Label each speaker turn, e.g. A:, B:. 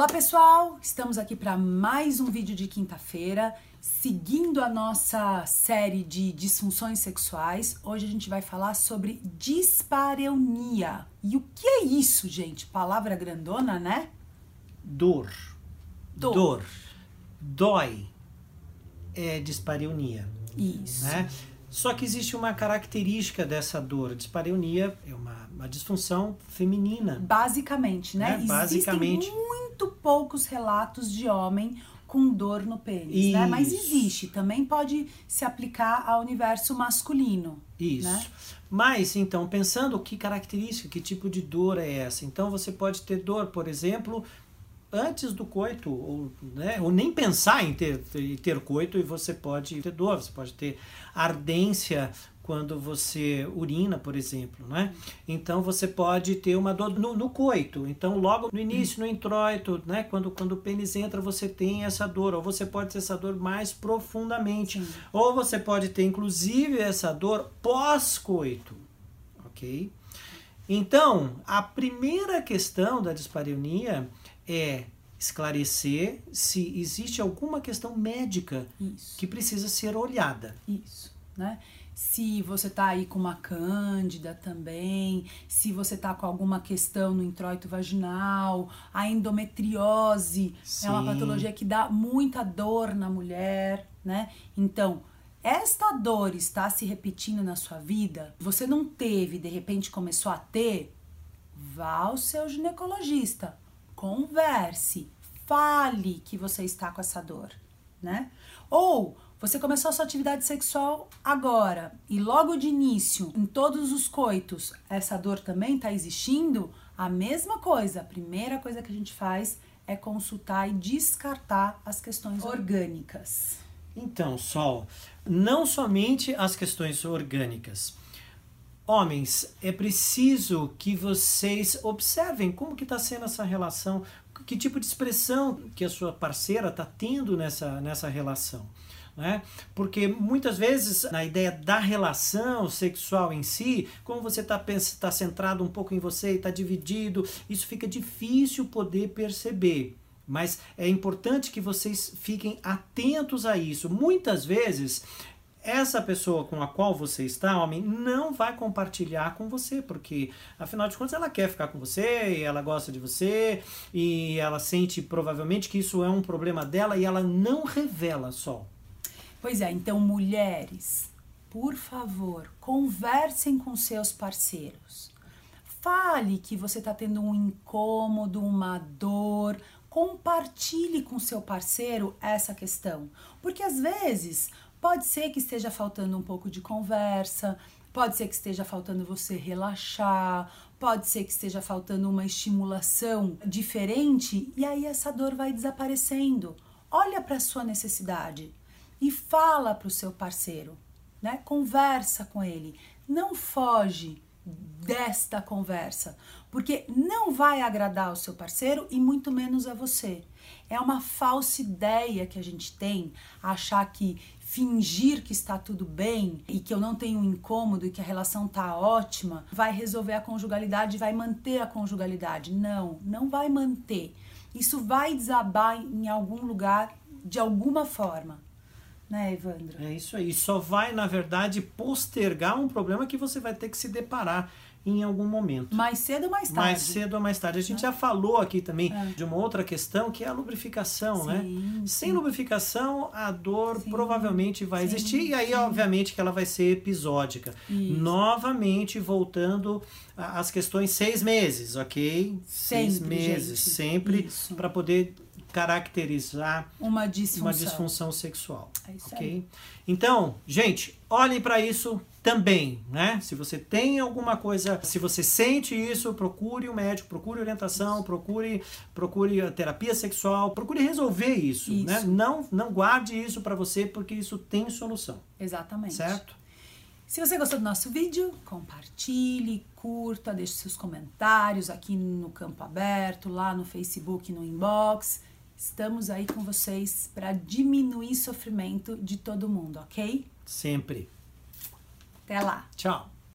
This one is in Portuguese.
A: Olá pessoal, estamos aqui para mais um vídeo de quinta-feira Seguindo a nossa série de disfunções sexuais, hoje a gente vai falar sobre dispareunia. E o que é isso, gente? Palavra grandona, né?
B: Dor.
A: Dor.
B: Dor. Dói. É dispareunia.
A: Isso.
B: Né? Só que existe uma característica dessa dor. Dispareunia é uma, uma disfunção feminina.
A: Basicamente, né?
B: né? Basicamente.
A: Existem muito poucos relatos de homem com dor no pênis, né? Mas existe, também pode se aplicar ao universo masculino.
B: Isso.
A: Né?
B: Mas, então, pensando que característica, que tipo de dor é essa? Então, você pode ter dor, por exemplo, antes do coito, ou, né, ou nem pensar em ter, ter coito e você pode ter dor, você pode ter ardência quando você urina, por exemplo, né? Então você pode ter uma dor no, no coito. Então logo no início, no introito, né? Quando, quando o pênis entra, você tem essa dor. Ou você pode ter essa dor mais profundamente. Sim. Ou você pode ter, inclusive, essa dor pós-coito, ok? Então, a primeira questão da dispareunia é esclarecer se existe alguma questão médica
A: Isso.
B: que precisa ser olhada.
A: Isso, né? se você tá aí com uma cândida também, se você tá com alguma questão no introito vaginal, a endometriose Sim. é uma patologia que dá muita dor na mulher, né? Então, esta dor está se repetindo na sua vida, você não teve, de repente começou a ter, vá ao seu ginecologista, converse, fale que você está com essa dor, né? Ou você começou a sua atividade sexual agora e logo de início, em todos os coitos, essa dor também está existindo? A mesma coisa. A primeira coisa que a gente faz é consultar e descartar as questões orgânicas.
B: Então, Sol, não somente as questões orgânicas. Homens, é preciso que vocês observem como que está sendo essa relação, que tipo de expressão que a sua parceira está tendo nessa, nessa relação. Né? Porque muitas vezes, na ideia da relação sexual em si, como você está tá centrado um pouco em você está dividido, isso fica difícil poder perceber. Mas é importante que vocês fiquem atentos a isso. Muitas vezes, essa pessoa com a qual você está, homem, não vai compartilhar com você, porque afinal de contas ela quer ficar com você, e ela gosta de você, e ela sente provavelmente que isso é um problema dela e ela não revela só.
A: Pois é, então mulheres, por favor, conversem com seus parceiros. Fale que você está tendo um incômodo, uma dor. Compartilhe com seu parceiro essa questão. Porque às vezes pode ser que esteja faltando um pouco de conversa, pode ser que esteja faltando você relaxar, pode ser que esteja faltando uma estimulação diferente e aí essa dor vai desaparecendo. Olha para a sua necessidade e fala para o seu parceiro, né? Conversa com ele, não foge desta conversa, porque não vai agradar o seu parceiro e muito menos a você. É uma falsa ideia que a gente tem achar que fingir que está tudo bem e que eu não tenho incômodo e que a relação tá ótima vai resolver a conjugalidade, vai manter a conjugalidade. Não, não vai manter. Isso vai desabar em algum lugar de alguma forma né, Evandro?
B: É isso aí. Só vai, na verdade, postergar um problema que você vai ter que se deparar em algum momento.
A: Mais cedo ou mais tarde?
B: Mais cedo ou mais tarde. A gente é. já falou aqui também é. de uma outra questão que é a lubrificação, né? sim, né? Sim. Sem lubrificação, a dor sim, provavelmente vai existir e aí, obviamente, que ela vai ser episódica. Isso. Novamente, voltando às questões seis meses, ok?
A: Sempre, seis
B: meses,
A: gente.
B: sempre para poder caracterizar
A: uma disfunção,
B: uma disfunção sexual.
A: É isso
B: ok?
A: Aí.
B: Então, gente, olhem para isso também, né? Se você tem alguma coisa, se você sente isso, procure o um médico, procure orientação, procure procure a terapia sexual, procure resolver isso, né? isso. né? Não não guarde isso para você porque isso tem solução.
A: Exatamente.
B: Certo?
A: Se você gostou do nosso vídeo, compartilhe, curta, deixe seus comentários aqui no campo aberto, lá no Facebook, no inbox. Estamos aí com vocês para diminuir o sofrimento de todo mundo, ok?
B: Sempre.
A: Até lá!
B: Tchau.